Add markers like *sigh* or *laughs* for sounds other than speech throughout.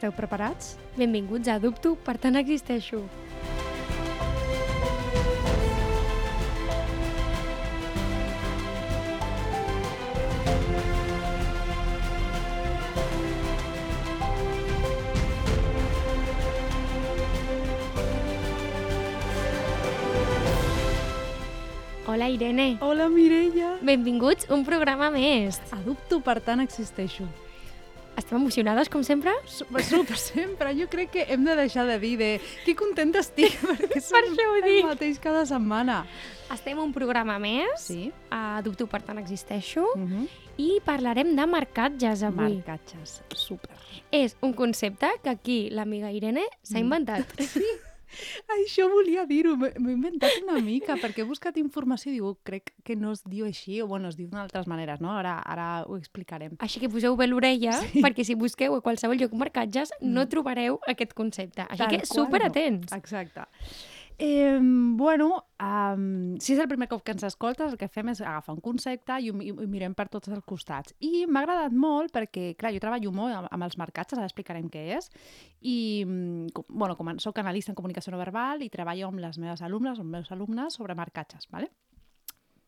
Esteu preparats? Benvinguts a Dubto, per tant existeixo. Hola, Irene. Hola, Mireia! Benvinguts, un programa més. Adopto, per tant existeixo. Estem emocionades, com sempre? Super, super sempre. Jo crec que hem de deixar de dir de que contenta estic, *laughs* perquè som això ho el dic. mateix cada setmana. Estem un programa més. Sí. A Dubto, per tant existeixo. Uh -huh. I parlarem de marcatges avui. Marcatges. Super. És un concepte que aquí l'amiga Irene s'ha Mm. inventat. Sí. Això volia dir-ho, m'he inventat una mica, perquè he buscat informació i diu, crec que no es diu així, o bueno, es diu d'altres maneres, no? Ara, ara ho explicarem. Així que poseu bé l'orella, sí. perquè si busqueu a qualsevol lloc marcatges no trobareu aquest concepte. Així Tal que qual, super no? Exacte. Eh, bueno, um, si és el primer cop que ens escoltes, el que fem és agafar un concepte i ho, mi- ho mirem per tots els costats. I m'ha agradat molt perquè, clar, jo treballo molt amb, amb els marcatges, ara explicarem què és, i, mm, bueno, com soc analista en comunicació no verbal i treballo amb les meves alumnes, amb els meus alumnes, sobre marcatges, ¿vale?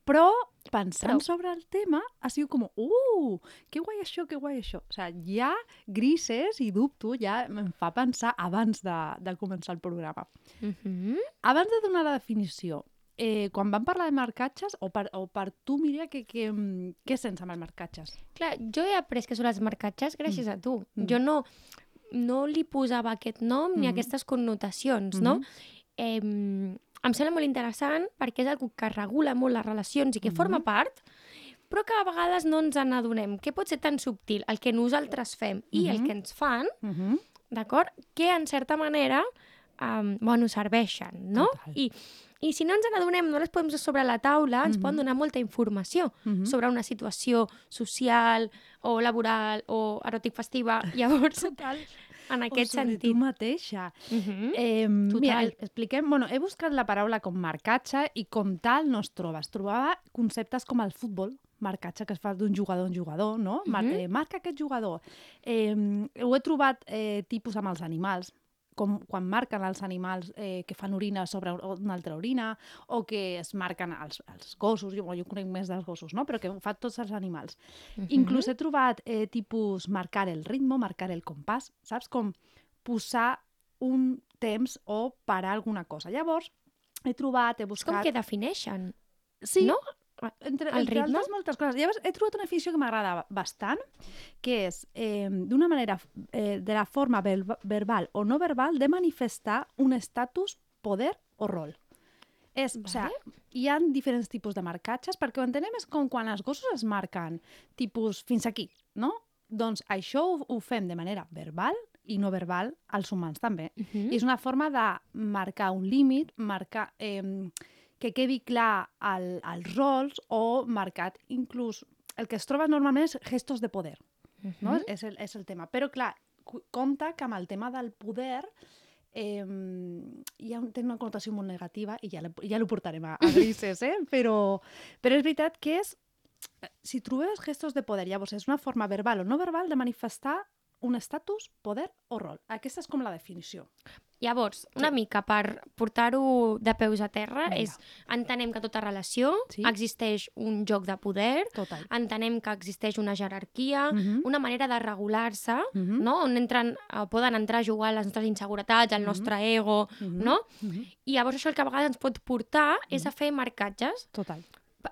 Però, pensant Però- sobre el tema, ha sigut com, uh, que guai això, que guai això. O sigui, ja grises i dubto, ja em fa pensar abans de, de començar el programa. Uh -huh. Abans de donar la definició, eh, quan vam parlar de marcatges, o per, o per tu, Míria, que, que, mm, què sents amb els marcatges? Clar, jo he après que són els marcatges gràcies a tu. Mm. Jo no, no li posava aquest nom ni Mhm. aquestes connotacions, no? Mhm. Eh, em sembla molt interessant perquè és algo que regula molt les relacions i que Mhm. forma part, però que a vegades no ens n'adonem. Que pot ser tan subtil el que nosaltres fem i el Mhm. que ens fan, Uh -huh. d'acord? Que en certa manera um, bueno, serveixen, no? Total. I, I si no ens n'adonem, no les podem sobre la taula, ens Mhm. poden donar molta informació Uh -huh. sobre una situació social o laboral o eròtic festiva. *laughs* Llavors, Total. En aquest o sobre sentit... tu mateixa. Mhm. Eh, mira, Total. expliquem... Bueno, he buscat la paraula com marcatge i com tal no es troba. Es trobava conceptes com el futbol, marcatge que es fa d'un jugador a un jugador, no? Mar Mhm. eh, marca aquest jugador. Eh, ho he trobat eh, tipus amb els animals, com quan marquen els animals eh, que fan orina sobre una altra orina o que es marquen els, els gossos, jo, jo conec més dels gossos, no? però que ho fan tots els animals. Mhm. Inclús he trobat eh, tipus marcar el ritme, marcar el compàs, saps? Com posar un temps o parar alguna cosa. Llavors, he trobat, he És com buscat... que defineixen, Sí, no? Entre, el entre ritme? altres moltes coses. Llavors, he trobat una definició que m'agrada bastant, que és, eh, d'una manera, eh, de la forma verba- verbal o no verbal, de manifestar un estatus, poder o rol. És, o sigui, hi ha diferents tipus de marcatges, perquè ho entenem és com quan els gossos es marquen, tipus fins aquí, no? Doncs això ho, ho fem de manera verbal i no verbal als humans també. Mhm. I és una forma de marcar un límit, marcar, eh, que quedi clar el, els rols o marcat inclús... El que es troba normalment és gestos de poder, no? Mhm. és, el, és el tema. Però, clar, compte que amb el tema del poder eh, hi ha, un- té una connotació molt negativa i ja, la- ja portarem a, a *laughs* grises, eh? però, però és veritat que és si trobes gestos de poder, llavors és una forma verbal o no verbal de manifestar un estatus, poder o rol. Aquesta és com la definició. Llavors, una mica per portar-ho de peus a terra, Vinga. és entenem que tota relació Sí. existeix un joc de poder, Total. entenem que existeix una jerarquia, Mhm. una manera de regular-se, Mhm. no? on entren, eh, poden entrar a jugar les nostres inseguretats, el Mhm. nostre ego, Mhm. no? Mhm. I llavors això el que a vegades ens pot portar és a fer marcatges Total.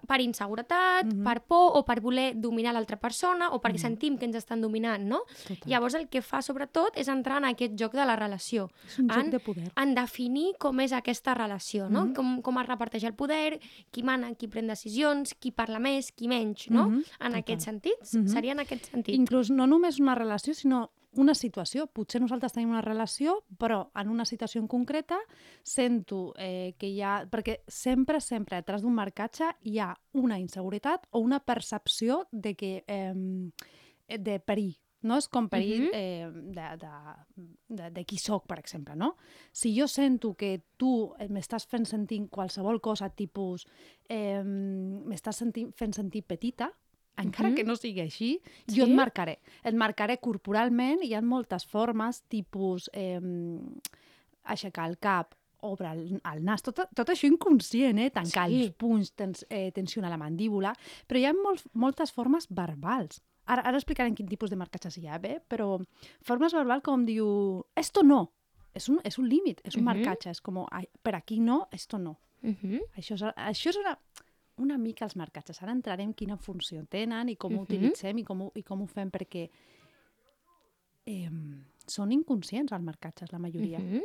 Per inseguretat, Mhm. per por o per voler dominar l'altra persona o perquè Mhm. sentim que ens estan dominant, no? Total. Llavors el que fa sobretot és entrar en aquest joc de la relació, és un joc en- de poder. en definir com és aquesta relació, no? Mhm. com, com es reparteix el poder, qui mana, qui pren decisions, qui parla més, qui menys, no? Mhm, En total. aquests sentits, Mhm. seria en aquest sentit. Inclús no només una relació, sinó una situació. Potser nosaltres tenim una relació, però en una situació en concreta sento eh, que hi ha... Perquè sempre, sempre, detrás d'un marcatge hi ha una inseguretat o una percepció de que... Eh, de perill, no? És com perill Mhm. eh, de, de, de, de qui sóc, per exemple, no? Si jo sento que tu eh, m'estàs fent sentir qualsevol cosa, tipus, eh, m'estàs fent sentir petita, encara Mhm. que no sigui així, Sí? jo et marcaré. Et marcaré corporalment, hi ha moltes formes, tipus eh, aixecar el cap, obre el, el nas, tot, tot això inconscient, eh? tancar Sí. els punys, tens, eh, tensionar la mandíbula, però hi ha molt, moltes formes verbals. Ara, ara explicarem quin tipus de marcatges hi ha, bé? però formes verbals com diu, esto no, és un, és un límit, és un Mhm. marcatge, és com, "Ai, per aquí no, esto no. Mhm. Això és, això és una, una mica els marcatges. Ara entrarem quina funció tenen i com ho Mhm. utilitzem i com ho, i com ho fem, perquè eh, són inconscients els marcatges, la majoria. Mhm.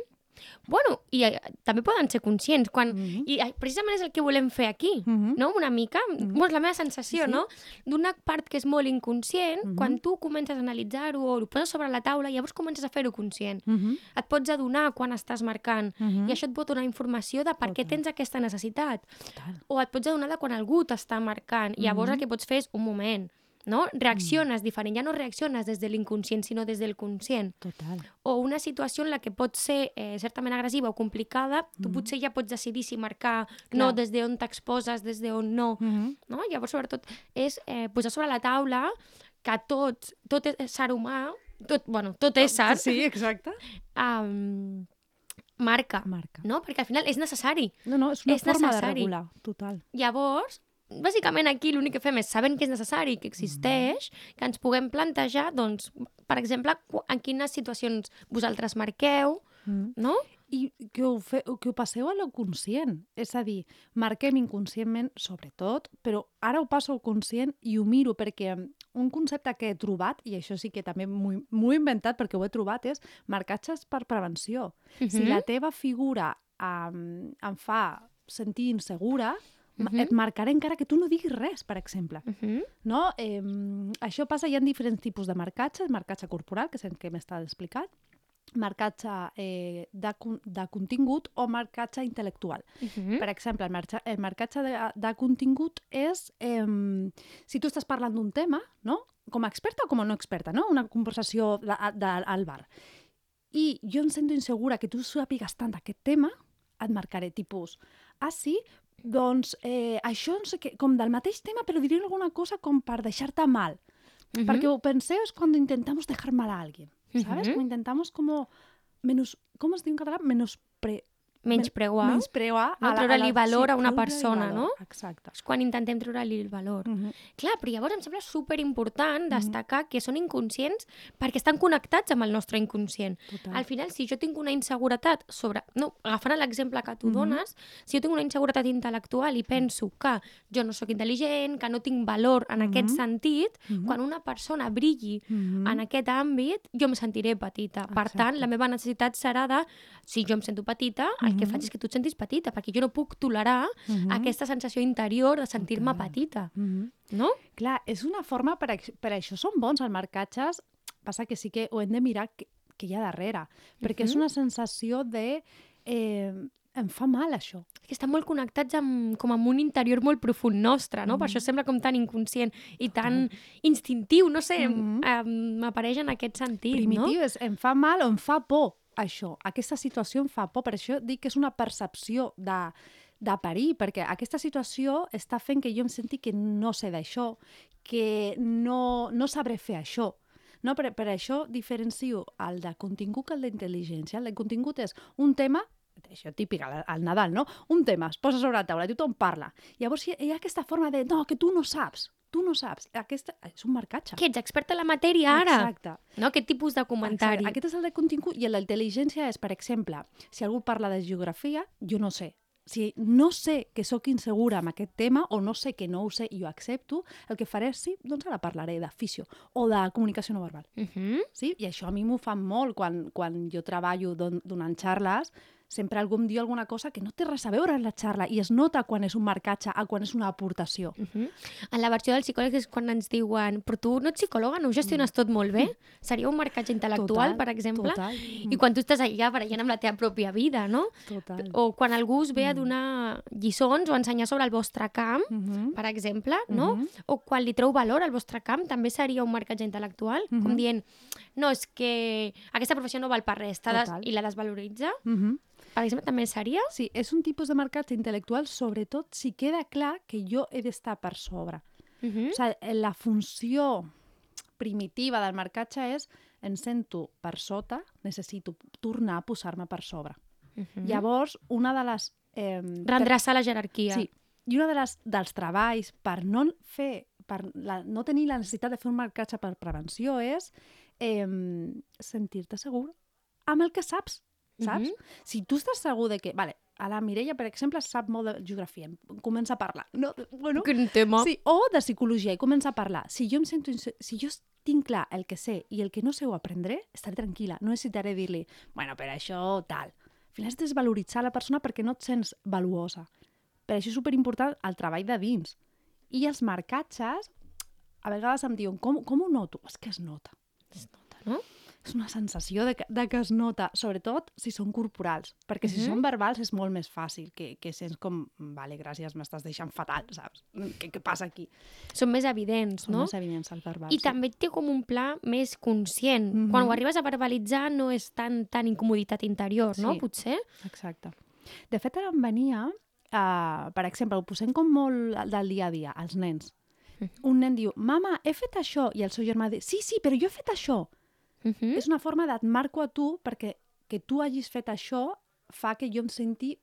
Bueno, i eh, també poden ser conscients. Quan... Mhm. I eh, precisament és el que volem fer aquí, Mhm. no? Una mica, bueno, és la meva sensació, Sí. no? D'una part que és molt inconscient, Mhm. quan tu comences a analitzar-ho o ho poses sobre la taula, llavors comences a fer-ho conscient. Mhm. Et pots adonar quan estàs marcant Mhm. i això et pot donar informació de per què Total. tens aquesta necessitat. Total. O et pots adonar de quan algú t'està marcant. I llavors el Mhm. que pots fer és un moment, no? Reacciones diferent. Ja no reacciones des de l'inconscient, sinó des del conscient. Total. O una situació en la que pot ser eh, certament agressiva o complicada, tu Mhm. potser ja pots decidir si marcar Clar. no des d'on t'exposes, des d'on no. Mhm. no. Llavors, sobretot, és eh, posar sobre la taula que tot, tot ser humà, tot, bueno, tot ésser, Sí, exacte. *laughs* um, marca, Marca. no? Perquè al final és necessari. No, no, és una És forma necessari. de regular. Total. Llavors, bàsicament aquí l'únic que fem és, sabent que és necessari, que existeix, que ens puguem plantejar, doncs, per exemple, en quines situacions vosaltres marqueu, Mhm. no? I que ho, fe, que ho passeu a lo conscient. És a dir, marquem inconscientment, sobretot, però ara ho passo al conscient i ho miro perquè un concepte que he trobat, i això sí que també m'ho he inventat perquè ho he trobat, és marcatges per prevenció. Si Mhm. la teva figura um, em fa sentir insegura, ma- Mhm. et marcaré encara que tu no diguis res, per exemple. Mhm. No? Eh, això passa, hi ha diferents tipus de marcatges, marcatge corporal, que és el que m'està explicat, marcatge eh, de, de contingut o marcatge intel·lectual. Mhm. Per exemple, el, marxa, el marcatge de, de contingut és eh, si tu estàs parlant d'un tema, no? com a experta o com a no experta, no? una conversació de, de, al bar. I jo em sento insegura que tu sàpigues tant d'aquest tema, et marcaré tipus, ah sí, doncs eh, això no sé què, com del mateix tema, però diré alguna cosa com per deixar-te mal. Mhm. Porque o penseo es cuando intentamos dejar mal a alguien, ¿sabes? Ujú. Como intentamos como menos, ¿cómo es diu en català? Menos pre, Menys preuar. menysprear No? Treure-li valor a una persona, valor, no? Exacte. És quan intentem treure-li el valor. Mhm. Clar, però llavors em sembla super important destacar que són inconscients perquè estan connectats amb el nostre inconscient. Total. Al final, si jo tinc una inseguretat sobre... No, agafant l'exemple que tu Mhm. dones, si jo tinc una inseguretat intel·lectual i penso que jo no sóc intel·ligent, que no tinc valor en aquest Mhm. sentit, Mhm. quan una persona brilli Mhm. en aquest àmbit, jo em sentiré petita. Per tant, Exacte. la meva necessitat serà de, si jo em sento petita, el que faig és que tu et sentis petita, perquè jo no puc tolerar aquesta sensació interior de sentir-me petita, no? Clar, és una forma, per, per això són bons els marcatges, passa que sí que ho hem de mirar que, que hi ha darrere, perquè és una sensació de... Eh, em fa mal això. que estan molt connectats amb, com amb un interior molt profund nostre, no? Per Mhm. això sembla com tan inconscient i tan instintiu, no sé, Mhm. em- m'apareix en aquest sentit, primitiu, és em fa mal o em fa por això. Aquesta situació em fa por, per això dic que és una percepció de, de perill, perquè aquesta situació està fent que jo em senti que no sé d'això, que no, no sabré fer això. No? Per, per això diferencio el de contingut que el d'intel·ligència. El de contingut és un tema això típic al, al Nadal, no? Un tema, es posa sobre la taula, tothom parla. Llavors hi ha, aquesta forma de, no, que tu no saps, tu no saps. Aquesta, és un marcatge. Que ets experta en la matèria ara, Exacte. no? Aquest tipus de comentari. Exacte. Aquest és el de contingut i el d'intel·ligència és, per exemple, si algú parla de geografia, jo no sé. Si no sé que sóc insegura amb aquest tema o no sé que no ho sé i ho accepto, el que faré és, sí, doncs ara parlaré d'afició o de comunicació no verbal. Mhm. Sí? I això a mi m'ho fa molt quan, quan jo treballo don, donant xarles, sempre algú em diu alguna cosa que no té res a veure amb la xarra i es nota quan és un marcatge a quan és una aportació. Mhm. En la versió del psicòleg és quan ens diuen però tu no ets psicòloga, no ho gestiones tot molt bé? Seria un marcatge intel·lectual, Total, per exemple? Total. I quan tu estàs allà barallant amb la teva pròpia vida, no? Total. O quan algú us ve a donar lliçons o a ensenyar sobre el vostre camp, Mhm. per exemple, no? Mhm. O quan li treu valor al vostre camp, també seria un marcatge intel·lectual, com Mhm. dient, no, és que aquesta professió no val per res, des... I la desvaloritza, Mhm. per exemple, també seria... Sí, és un tipus de marcatge intel·lectual, sobretot si queda clar que jo he d'estar per sobre. Uh -huh. O sigui, la funció primitiva del marcatge és em sento per sota, necessito tornar a posar-me per sobre. Uh -huh. Llavors, una de les... Eh, Rendreçar la jerarquia. Sí, i una de les, dels treballs per no fer per la, no tenir la necessitat de fer un marcatge per prevenció és eh, sentir-te segur amb el que saps, saps? Mhm. Si tu estàs segur de que... Vale, a la Mireia, per exemple, sap molt de geografia, comença a parlar. No, bueno, Quin tema. Sí, o de psicologia i comença a parlar. Si jo em sento... Si jo tinc clar el que sé i el que no sé ho aprendré, estaré tranquil·la. No necessitaré dir-li, bueno, per això tal. Al final de desvaloritzar la persona perquè no et sents valuosa. Per això és superimportant el treball de dins. I els marcatges, a vegades em diuen, com, com ho noto? És que es nota. Es nota, no? És una sensació de que, de que es nota, sobretot si són corporals, perquè si Mhm. són verbals és molt més fàcil, que, que sents com, vale, gràcies, m'estàs deixant fatal, saps? Què, què passa aquí? Són més evidents, Són no? més evidents els verbals. I també té com un pla més conscient. Mhm. Quan ho arribes a verbalitzar no és tan, tan incomoditat interior, no? Sí. Potser? Exacte. De fet, ara em venia, uh, per exemple, ho posem com molt del dia a dia, als nens. Un nen diu, mama, he fet això, i el seu germà diu, sí, sí, però jo he fet això. Uh -huh. És una forma d'et marco a tu perquè que tu hagis fet això fa que jo em senti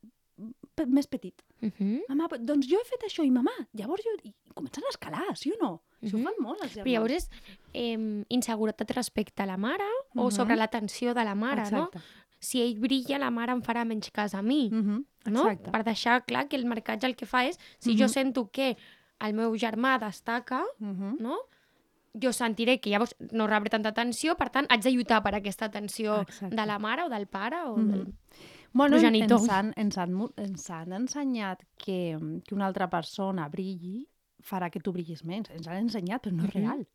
més petit. Uh -huh. Mama, però- doncs jo he fet això, i mamà, llavors jo... I comencen a escalar, sí o no? Això Mhm. ho fan molt, els Però germans. llavors és eh, inseguretat respecte a la mare o Mhm. sobre l'atenció de la mare, Exacte. no? Si ell brilla, la mare em farà menys cas a mi, Mhm, no? Exacte. Per deixar clar que el marcatge el que fa és, si jo Mhm. sento que el meu germà destaca, Mhm. no? jo sentiré que llavors no rebré tanta atenció, per tant, haig de lluitar per aquesta atenció Exacte. de la mare o del pare o Mhm. del... Bueno, progenitor. ens han, ens, han, ens han ensenyat que, que una altra persona brilli farà que tu brillis menys. Ens han ensenyat, però no és Mhm. real.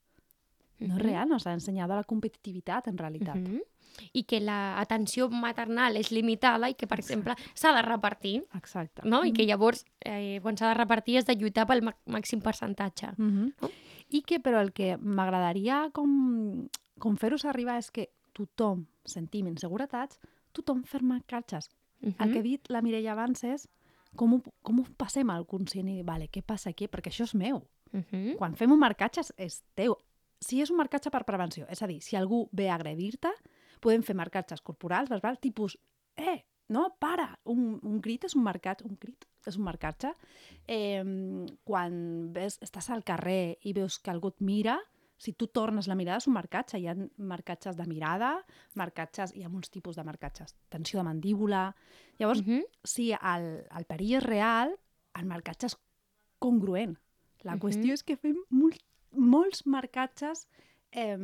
No és real, no s'ha ensenyat la competitivitat, en realitat. Mhm. I que l'atenció maternal és limitada i que, per exemple, s'ha de repartir, Exacte. no? I que llavors, eh, quan s'ha de repartir, has de lluitar pel màxim percentatge. Mhm. No? I que, però, el que m'agradaria com, com fer-ho arribar és que tothom sentim inseguretats, tothom fer marcatges. Mhm. El que ha dit la Mireia abans és com ho, com ho passem al conscient i dir, vale, què passa aquí? Perquè això és meu. Mhm. Quan fem un marcatge és teu. Si és un marcatge per prevenció, és a dir, si algú ve a agredir-te, podem fer marcatges corporals, verbals, tipus, eh, no, para, un, un crit és un marcatge, un crit és un marcatge. Eh, quan ves, estàs al carrer i veus que algú et mira, si tu tornes la mirada és un marcatge. Hi ha marcatges de mirada, marcatges, hi ha molts tipus de marcatges. Tensió de mandíbula... Llavors, Mhm. si el, el perill és real, el marcatge és congruent. La Mhm. qüestió és que fem mol, molts marcatges eh,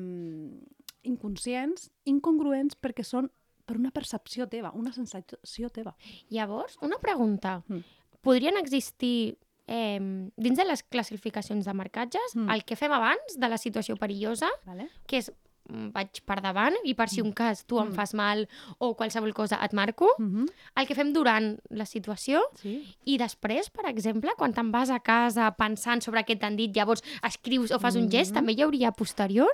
inconscients, incongruents, perquè són per una percepció teva, una sensació teva. Llavors, una pregunta. Mm. Podrien existir, eh, dins de les classificacions de marcatges, Mm. el que fem abans de la situació perillosa, Vale? que és vaig per davant i per si un cas tu em Mm. fas mal o qualsevol cosa et marco, Mm -hmm. el que fem durant la situació sí. i després, per exemple, quan te'n vas a casa pensant sobre què t'han dit, llavors escrius o fas un gest, Mhm. també hi hauria posterior?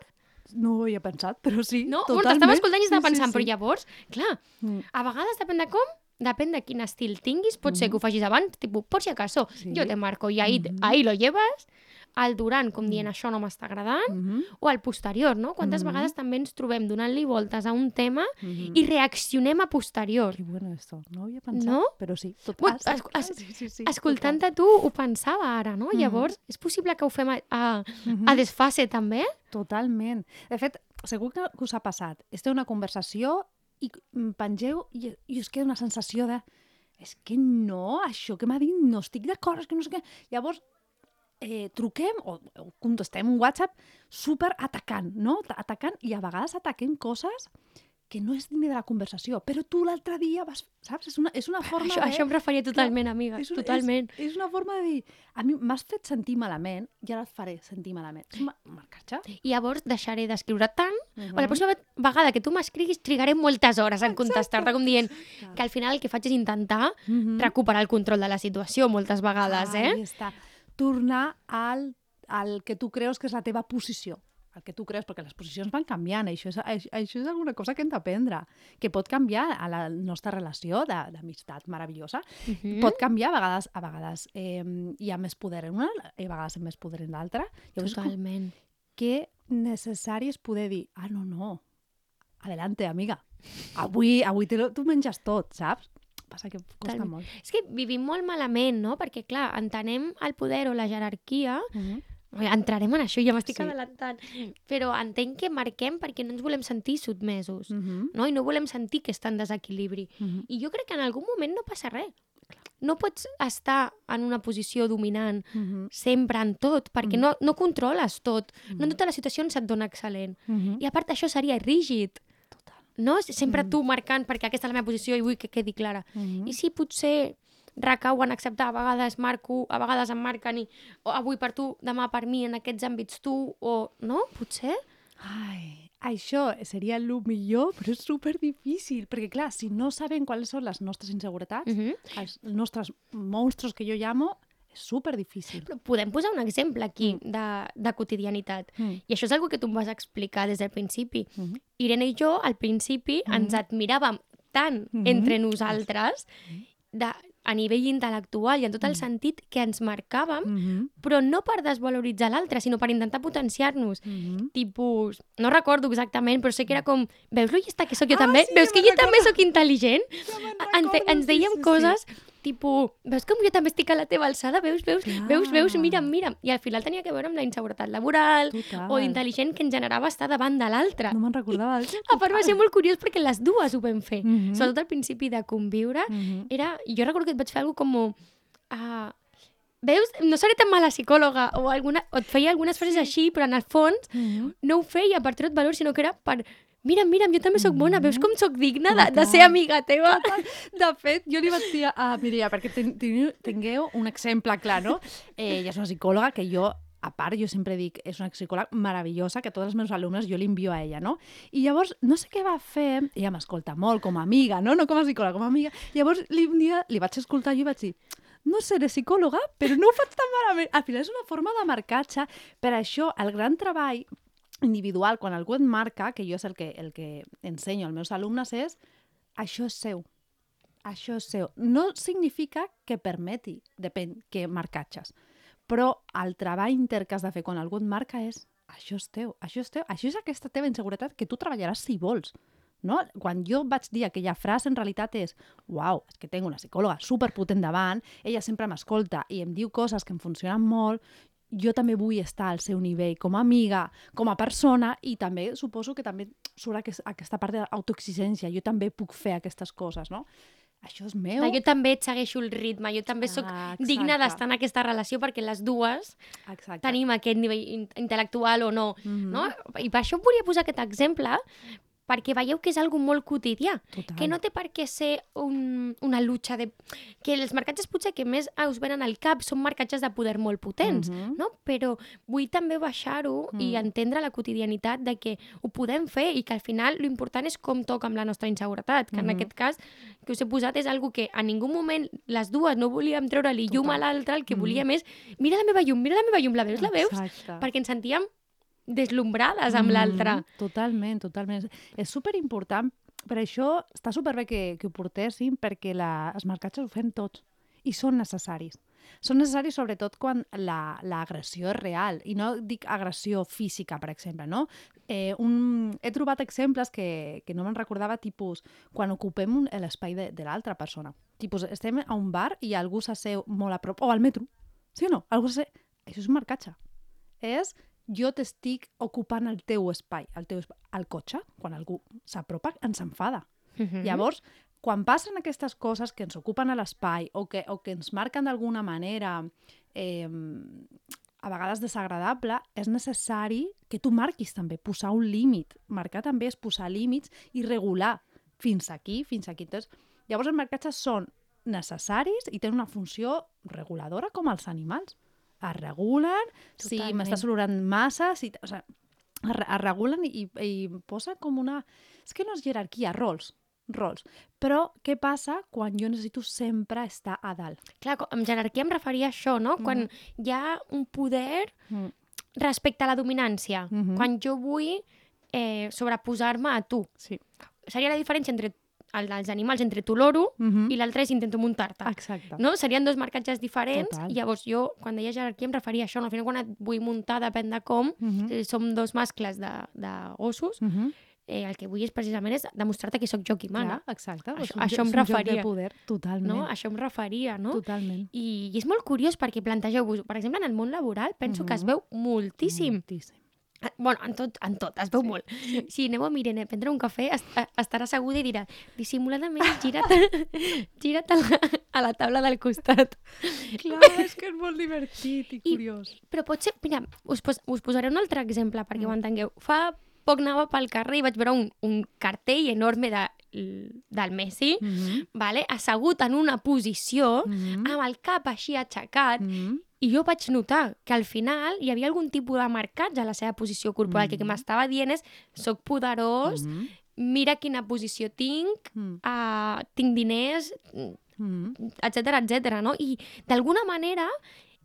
No ho havia pensat, però sí, No? totalment. Bueno, t'estava escoltant i estava Sí, sí, pensant, sí. però llavors, clar, Mm. a vegades depèn de com, depèn de quin estil tinguis, pot ser que ho facis abans, tipus, por si acaso, Sí. jo te marco i ahí, Mhm. ahí lo lleves, al durant, com dient això no m'està agradant, Mm -hmm. o al posterior, no? Quantes Mhm. vegades també ens trobem donant-li voltes a un tema Mm -hmm. i reaccionem a posterior. Que bueno esto, no ho havia pensat, No? però sí. Tot... Bueno, es- es- sí, sí, sí, Escoltant-te tu, ho pensava ara, no? Mhm. Llavors, és possible que ho fem a, a, total. a desfase també? Totalment. De fet, segur que, us ha passat. Esteu una conversació i mm, pengeu i, i us queda una sensació de és que no, això que m'ha dit no estic d'acord, és que no sé què. Llavors, eh, truquem o, o contestem un WhatsApp super atacant, no? Ta- Atacant, i a vegades ataquem coses que no és ni de la conversació, però tu l'altre dia vas... Saps? És una, és una *laughs* forma Això, de... això em referia totalment, amiga, és, un- totalment. És, és una forma de dir, a mi m'has fet sentir malament i ara et faré sentir malament. Marcatge. I llavors deixaré d'escriure tant, Uh o la pròxima vegada que tu m'escriguis trigaré moltes hores en contestar-te, com dient que al final el que faig és intentar Mhm. recuperar el control de la situació moltes vegades, eh? Ahí està. Tornar al, al que tu creus que és la teva posició. el que tu creus, perquè les posicions van canviant, això és, això, és alguna cosa que hem d'aprendre, que pot canviar a la nostra relació d'amistat meravellosa, Mhm. pot canviar a vegades, a vegades eh, hi ha més poder en una i a vegades hi ha més poder en l'altra. Totalment. que necessari és poder dir, ah, no, no, adelante, amiga. Avui, avui te lo, tu menges tot, saps? Passa que costa Totalment. molt. És que vivim molt malament, no? Perquè, clar, entenem el poder o la jerarquia Mm -hmm. Ui, Entrarem en això, ja m'estic Sí. adelantant. Però entenc que marquem perquè no ens volem sentir sotmesos, Mm -hmm. no? I no volem sentir que està en desequilibri. Mm -hmm. I jo crec que en algun moment no passa res. No pots estar en una posició dominant Mm -hmm. sempre en tot, perquè Mhm. no, no controles tot. No en Mhm. totes les situacions et dona excel·lent. Mm -hmm. I a part això seria rígid. No? Sempre Mhm. tu marcant perquè aquesta és la meva posició i vull que quedi clara. Mm -hmm. I si potser recau en acceptar, a vegades marco, a vegades em marquen i o avui per tu, demà per mi, en aquests àmbits tu, o no? Potser? Ai, això seria el millor, però és super difícil, perquè clar, si no sabem quals són les nostres inseguretats, Uh -huh. els nostres monstros que jo llamo, és super difícil. Però podem posar un exemple aquí de, de quotidianitat. Mm. I això és algo que tu em vas explicar des del principi. Mm -hmm. Irene i jo, al principi, Mhm. ens admiràvem tant Mhm. entre nosaltres de, a nivell intel·lectual i en tot el Mhm. sentit que ens marcàvem, Mm -hmm. però no per desvaloritzar l'altre, sinó per intentar potenciar-nos. Mm -hmm. tipus, no recordo exactament, però sé que era com, veus lo llesta que sóc jo Ah, també? sí, veus que jo també sóc intel·ligent? Ja Ens, recordo, ens sí, dèiem sí, coses, tipus, veus com jo també estic a la teva alçada? Veus, veus, veus, veus, Clar. mira'm, mira'm. I al final tenia que veure amb la inseguretat laboral Total. o d'intel·ligent que ens generava estar davant de l'altre. No me'n recordava del A part va ser molt curiós perquè les dues ho vam fer. Mhm. Sobretot al principi de conviure, Mm -hmm. era, jo recordo que et vaig fer alguna com... Uh, veus, no seré tan mala psicòloga o, alguna, o et feia algunes frases així, però en el fons Mm -hmm. no ho feia per treure valor, sinó que era per... Mira, mira, jo també sóc bona, veus com sóc digna de, de ser amiga teva? De fet, jo li vaig dir a Mireia, perquè ten, ten, tingueu un exemple clar, no? Eh, ella és una psicòloga que jo a part, jo sempre dic, és una psicòloga meravellosa, que tots els meus alumnes jo li envio a ella, no? I llavors, no sé què va fer, ella m'escolta molt com a amiga, no? No com a psicòloga, com a amiga. Llavors, li, un dia li vaig escoltar i vaig dir, no seré psicòloga, però no ho faig tan malament. Al final és una forma de marcar-se. Per això, el gran treball individual, quan algú et marca, que jo és el que, el que ensenyo als meus alumnes, és això és seu. Això és seu. No significa que permeti, depèn, que marcatges. Però el treball inter que has de fer quan algú et marca és això és teu, això és teu, això és aquesta teva inseguretat que tu treballaràs si vols. No? Quan jo vaig dir aquella frase, en realitat és uau, és que tinc una psicòloga superpotent davant, ella sempre m'escolta i em diu coses que em funcionen molt, jo també vull estar al seu nivell com a amiga, com a persona, i també suposo que també surt aquest, aquesta part d'autoexigència. Jo també puc fer aquestes coses, no? Això és meu. Jo també et segueixo el ritme, jo també sóc Ah, digna d'estar en aquesta relació perquè les dues Exacte. tenim aquest nivell in- intel·lectual o no, Mhm. no? I per això volia posar aquest exemple, perquè veieu que és algo molt quotidià, Total. que no té per què ser un, una lucha de... que els marcatges potser que més us venen al cap són marcatges de poder molt potents, Mhm. no? Però vull també baixar-ho i Mm. entendre la quotidianitat de que ho podem fer i que al final l'important és com toca amb la nostra inseguretat, que en Mhm. aquest cas que us he posat és algo que a ningú moment les dues no volíem treure-li llum a l'altre, el que Mhm. volíem és mira la meva llum, mira la meva llum, la veus, la veus? Exacte. Perquè ens sentíem deslumbrades amb l'altre. Mhm, Totalment, totalment. És superimportant, per això està superbé que, que ho portéssim, perquè la, els marcatges ho fem tots i són necessaris. Són necessaris sobretot quan la- l'agressió la, és real, i no dic agressió física, per exemple, no? Eh, un, he trobat exemples que, que no me'n recordava, tipus, quan ocupem l'espai de, de l'altra persona. Tipus, estem a un bar i algú s'asseu molt a prop, o al metro, sí o no? Algú s'asseu... Això és un marcatge. És jo t'estic ocupant el teu espai, el teu espai. Al cotxe, quan algú s'apropa, ens enfada. Mhm. Llavors, quan passen aquestes coses que ens ocupen a l'espai o, que, o que ens marquen d'alguna manera eh, a vegades desagradable, és necessari que tu marquis també, posar un límit. Marcar també és posar límits i regular fins aquí, fins aquí. Entonces, llavors els marcatges són necessaris i tenen una funció reguladora com els animals. Es regulen, si Totalment. m'estàs olorant massa, si, o sigui, es, es regulen i, i posa com una... És que no és jerarquia, rols, rols. Però què passa quan jo necessito sempre estar a dalt? Clar, amb jerarquia em referia a això, no? Quan hi ha un poder Mm. respecte a la dominància, Mhm. quan jo vull eh, sobreposar-me a tu. Sí. Seria la diferència entre el dels animals, entre tu loro Mhm. i l'altre és intento muntar-te. Exacte. No? Serien dos marcatges diferents Total. i llavors jo, quan deia jerarquia, em referia a això. No? Al final, quan et vull muntar, depèn de com, Mhm. eh, som dos mascles de, de gossos, Mhm. eh, el que vull és precisament és demostrar-te que sóc jo qui mana. Clar, exacte. Això- un això em un joc referia. de poder, totalment. No? Això em referia, no? Totalment. I, I és molt curiós perquè plantegeu-vos, per exemple, en el món laboral, penso que es veu moltíssim. Moltíssim. Bueno, en tot, en tot, es veu sí. molt. Si aneu amb Irene a prendre un cafè, est eh, estarà asseguda i dirà dissimuladament, *laughs* gira't, gira't a, la, a la taula del costat. Clar, és que és molt divertit i I- curiós. Però potser, mira, us, pos, us posaré un altre exemple perquè Mm. ho entengueu. Fa poc anava pel carrer i vaig veure un, un cartell enorme de, del Messi, Mhm. vale? assegut en una posició, Mhm. amb el cap així aixecat, Mhm. I jo vaig notar que al final hi havia algun tipus de marcatge a la seva posició corporal, que el que Mhm. m'estava dient és soc poderós, Mhm. mira quina posició tinc, Mhm. uh, tinc diners, etc etc. no? I d'alguna manera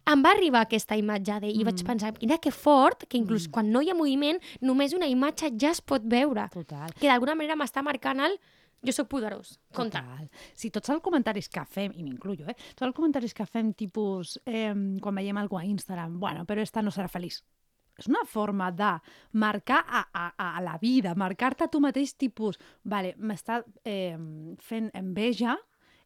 em va arribar aquesta imatge de, i vaig Mhm. pensar, mira que fort, que inclús Mhm. quan no hi ha moviment, només una imatge ja es pot veure. Total. Que d'alguna manera m'està marcant el jo sóc poderós. Compte. Total. Sí, tots els comentaris que fem, i m'incluyo, eh? Tots els comentaris que fem, tipus, eh, quan veiem algú a Instagram, bueno, però esta no serà feliç. És una forma de marcar a, a, a la vida, marcar-te a tu mateix, tipus, vale, m'està eh, fent enveja,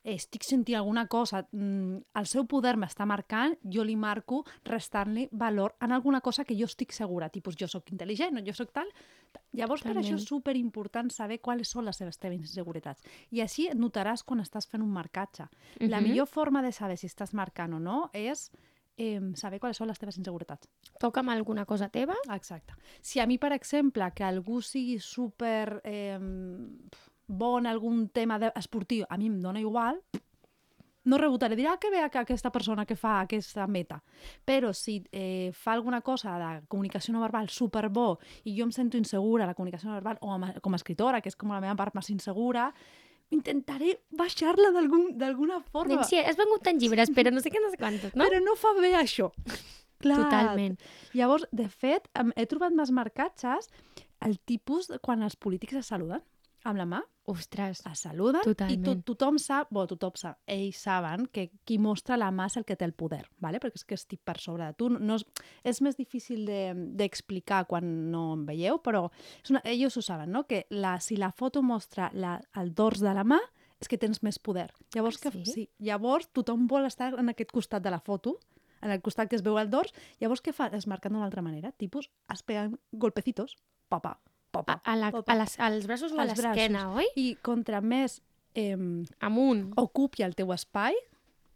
estic sentint alguna cosa, mm, el seu poder m'està marcant, jo li marco restant-li valor en alguna cosa que jo estic segura, tipus, jo sóc intel·ligent, o jo sóc tal... Llavors, per això Totalment. és superimportant saber quals són les seves teves inseguretats. I així et notaràs quan estàs fent un marcatge. La Mhm. millor forma de saber si estàs marcant o no és eh, saber quals són les teves inseguretats. Toca'm alguna cosa teva. Exacte. Si a mi, per exemple, que algú sigui super eh, bon en algun tema de, esportiu, a mi em dona igual, no rebotaré, dirà ah, que bé que aquesta persona que fa aquesta meta. Però si eh, fa alguna cosa de comunicació no verbal superbo i jo em sento insegura a la comunicació no verbal, o amb- com a escritora, que és com la meva part més insegura, intentaré baixar-la d'algun- d'alguna forma. Doncs sí, has vengut tant llibres, però no sé què, no sé quantos, no? Però no fa bé això. Clar. Totalment. Llavors, de fet, he trobat més marcatges el tipus quan els polítics es saluden amb la mà, Ostres, es saluden Totalment. i to tothom sap, bueno, tothom sap, ells saben que qui mostra la mà és el que té el poder, ¿vale? perquè és que estic per sobre de tu. No és, és més difícil de- d'explicar de, quan no em veieu, però és una, ells ho saben, no? que la, si la foto mostra la, el dors de la mà, és que tens més poder. Llavors, Ah, que, sí? sí, llavors tothom vol estar en aquest costat de la foto, en el costat que es veu el dors, llavors què fa? Es marquen d'una altra manera, tipus, es peguen golpecitos, papa, papa, a, a la, papa. a les, als braços o a l'esquena, oi? I contra més eh, Amunt. ocupi el teu espai,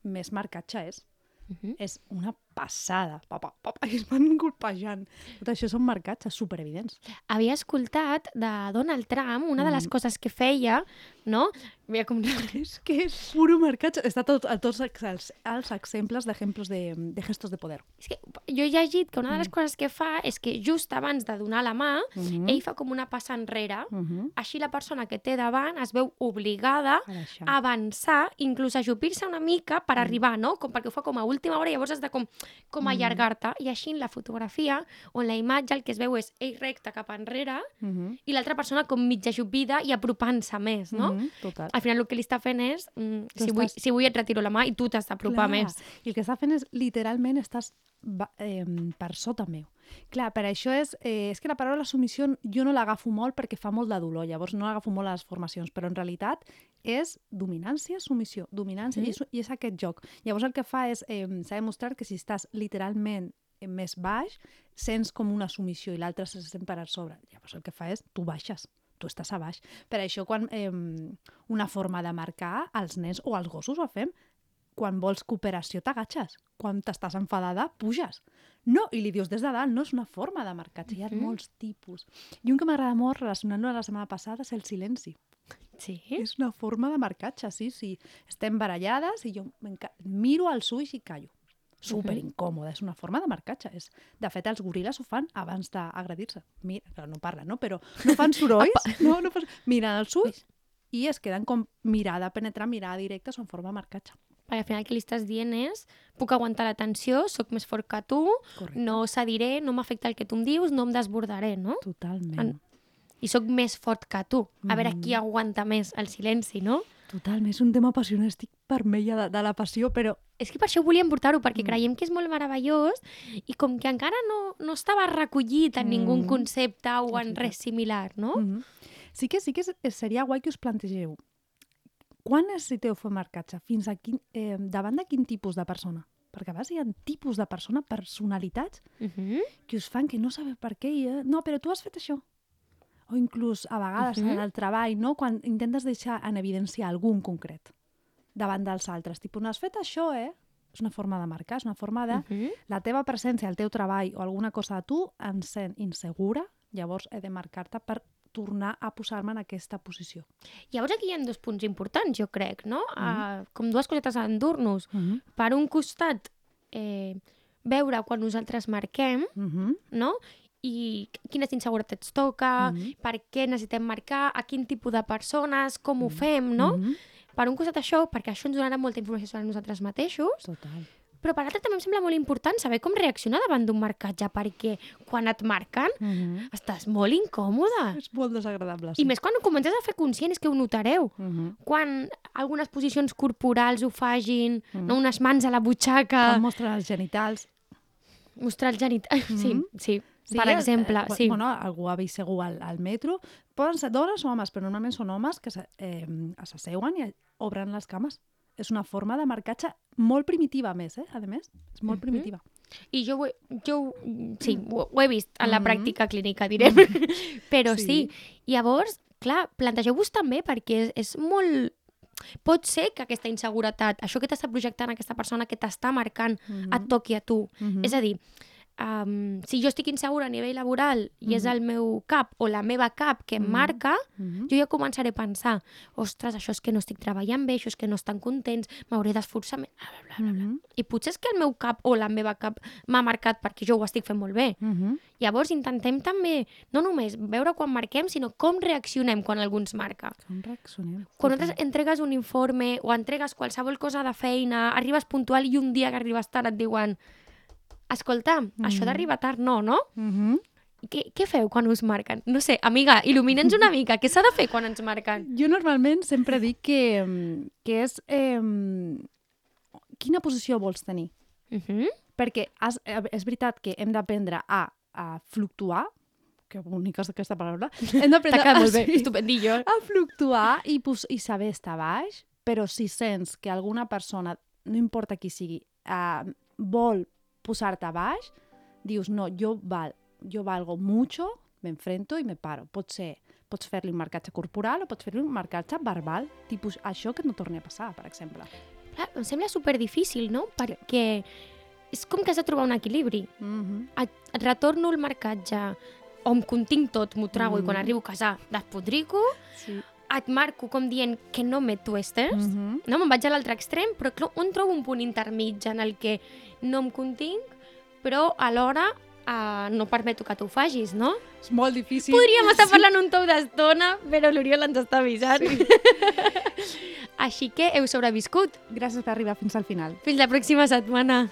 més marcatge és. Mhm. És una passada, papa, papa, i *laughs* es van golpejant. Tot això són marcatges superevidents. Havia escoltat de Donald Trump, una de les Mm. coses que feia, no? Mira com... *laughs* És que és puro marcatge. Està tot, a tots els, els exemples d'exemples de, de gestos de poder. És que jo he llegit que una de les Mm. coses que fa és que just abans de donar la mà, Mhm. ell fa com una passa enrere, Mhm. així la persona que té davant es veu obligada A a avançar, inclús a ajupir-se una mica per Mm. arribar, no? Com perquè ho fa com a última hora i llavors has de com, com Mm. allargar-te. I així en la fotografia o en la imatge el que es veu és ell recte cap enrere Mhm. i l'altra persona com mitja ajupida i apropant-se més, no? Mhm. Total. Al final el que li està fent és, mm, Tu si, vull, estàs- si vull et retiro la mà i tu t'has d'apropar més. I el que està fent és, literalment, estàs eh, per sota meu. Clar, per això és... Eh, és que la paraula submissió jo no l'agafo molt perquè fa molt de dolor, llavors no l'agafo molt a les formacions, però en realitat és dominància, submissió, dominància, Mm. i, és, i és aquest joc. Llavors el que fa és, eh, s'ha demostrat que si estàs literalment eh, més baix, sents com una submissió i l'altre se sent per sobre. Llavors el que fa és, tu baixes, tu estàs a baix. Per això quan eh, una forma de marcar als nens o als gossos ho fem, quan vols cooperació t'agatxes, quan t'estàs enfadada puges. No, i li dius des de dalt, no és una forma de marcatge, hi ha Mhm. molts tipus. I un que m'agrada molt relacionant-lo a la setmana passada és el silenci. Sí? És una forma de marcatge, sí, sí. Estem barallades i jo miro als ulls i callo. Super incòmode, és una forma de marcatge. És... De fet, els goril·les ho fan abans d'agredir-se. Mira, no parlen, no? Però no fan *laughs* sorolls, no, no fan... miren els ulls i es queden com mirada penetrant, mirada directa, són forma de marcatge. Perquè al final el que li estàs dient és puc aguantar la tensió, sóc més fort que tu, Correcte. no cediré, no m'afecta el que tu em dius, no em desbordaré, no? Totalment. En- I sóc més fort que tu. A veure Mhm. qui aguanta més el silenci, no? Totalment, és un tema apassionant, estic vermella de, de la passió, però És que per això volíem portar-ho, perquè Mm. creiem que és molt meravellós i com que encara no, no estava recollit en ningú Mm. concepte o en res similar, no? Mhm. sí que sí que seria guai que us plantegeu quan necessiteu fer marcatge? Fins a quin, eh, davant de quin tipus de persona? Perquè a vegades hi ha tipus de persona, personalitats, Mhm. que us fan que no sabeu per què. I, eh, no, però tu has fet això. O inclús a vegades Mhm. en el treball, no? quan intentes deixar en evidència algú en concret davant dels altres. Tipus, no has fet això, eh? És una forma de marcar, és una forma de... Mhm. La teva presència al teu treball o alguna cosa de tu em sent insegura, llavors he de marcar-te per tornar a posar-me en aquesta posició. Llavors aquí hi ha dos punts importants, jo crec, no? Mhm. Uh, com dues cosetes a endur-nos. Mm -hmm. Per un costat, eh, veure quan nosaltres marquem, Mm -hmm. no? I quines inseguretats toca, Mhm. per què necessitem marcar, a quin tipus de persones, com ho Mhm. fem, no? Mm -hmm. Per un costat això, perquè això ens donarà molta informació sobre nosaltres mateixos, Total. Però per l'altre també em sembla molt important saber com reaccionar davant d'un marcatge, perquè quan et marquen Mm -hmm. estàs molt incòmode. És molt desagradable. I més quan ho comences a fer conscient, és que ho notareu. Mm -hmm. Quan algunes posicions corporals ho fagin, Mhm. no unes mans a la butxaca, Quan mostren els genitals. mostrar el genit... *laughs* Sí, Mhm. sí, Sí, per eh, exemple, eh, sí. Bueno, algú ha vist segur al, al metro. Poden ser dones o homes, però normalment són homes que se- eh, s'asseuen i obren les cames. És una forma de marcatge molt primitiva, a més, eh? A més, és molt primitiva. I jo, ho he, jo sí, ho, ho he vist en la Mhm. pràctica clínica, direm. *laughs* Però sí. Sí. Llavors, clar, plantegeu-vos també perquè és, és molt... Pot ser que aquesta inseguretat, això que t'està projectant aquesta persona que t'està marcant, Mhm. et toqui a tu. Mhm. És a dir, um, si jo estic insegura a nivell laboral i és Mhm. el meu cap o la meva cap que em Mhm. marca, Mhm. jo ja començaré a pensar, ostres, això és que no estic treballant bé, això és que no estan contents, m'hauré d'esforçar bla, bla, bla, bla. Mhm. I potser és que el meu cap o la meva cap m'ha marcat perquè jo ho estic fent molt bé. Mhm. Llavors intentem també, no només veure quan marquem, sinó com reaccionem quan algú ens marca. Com reaccionem? Quan nosaltres entregues un informe o entregues qualsevol cosa de feina, arribes puntual i un dia que arribes tard et diuen escolta, això Mhm. d'arribar tard no, no? Mhm. Què, què feu quan us marquen? No sé, amiga, il·lumina'ns una mica. Què s'ha de fer quan ens marquen? *laughs* Jo normalment sempre dic que, mm, que és... Eh, quina posició vols tenir? Uh -huh. Perquè has, eh, és veritat que hem d'aprendre a, a fluctuar, que bonica és aquesta paraula, hem *laughs* d'aprendre a, molt bé, sí, estupendillo. a fluctuar i, pos, i saber estar baix, però si sents que alguna persona, no importa qui sigui, eh, vol posar-te baix, dius, no, jo, val, jo valgo mucho, me enfrento i me paro. Pot ser, pots fer-li un marcatge corporal o pots fer-li un marcatge verbal, tipus això que no torni a passar, per exemple. Clar, em sembla super difícil, no? Perquè és com que has de trobar un equilibri. Mm -hmm. Et, et retorno el marcatge o em continc tot, m'ho trago mm. i quan Mm. arribo a casa despodrico, sí. Et marco com dient que no me tuestes, mm. Mm -hmm. no? Me'n vaig a l'altre extrem, però on trobo un punt intermig en el que no em continc, però alhora uh, no permeto que tu ho facis, no? És molt difícil. Podríem estar parlant un tou d'estona, però l'Oriol ens està avisant. Sí. *laughs* Així que heu sobreviscut. Gràcies per arribar fins al final. Fins la pròxima setmana.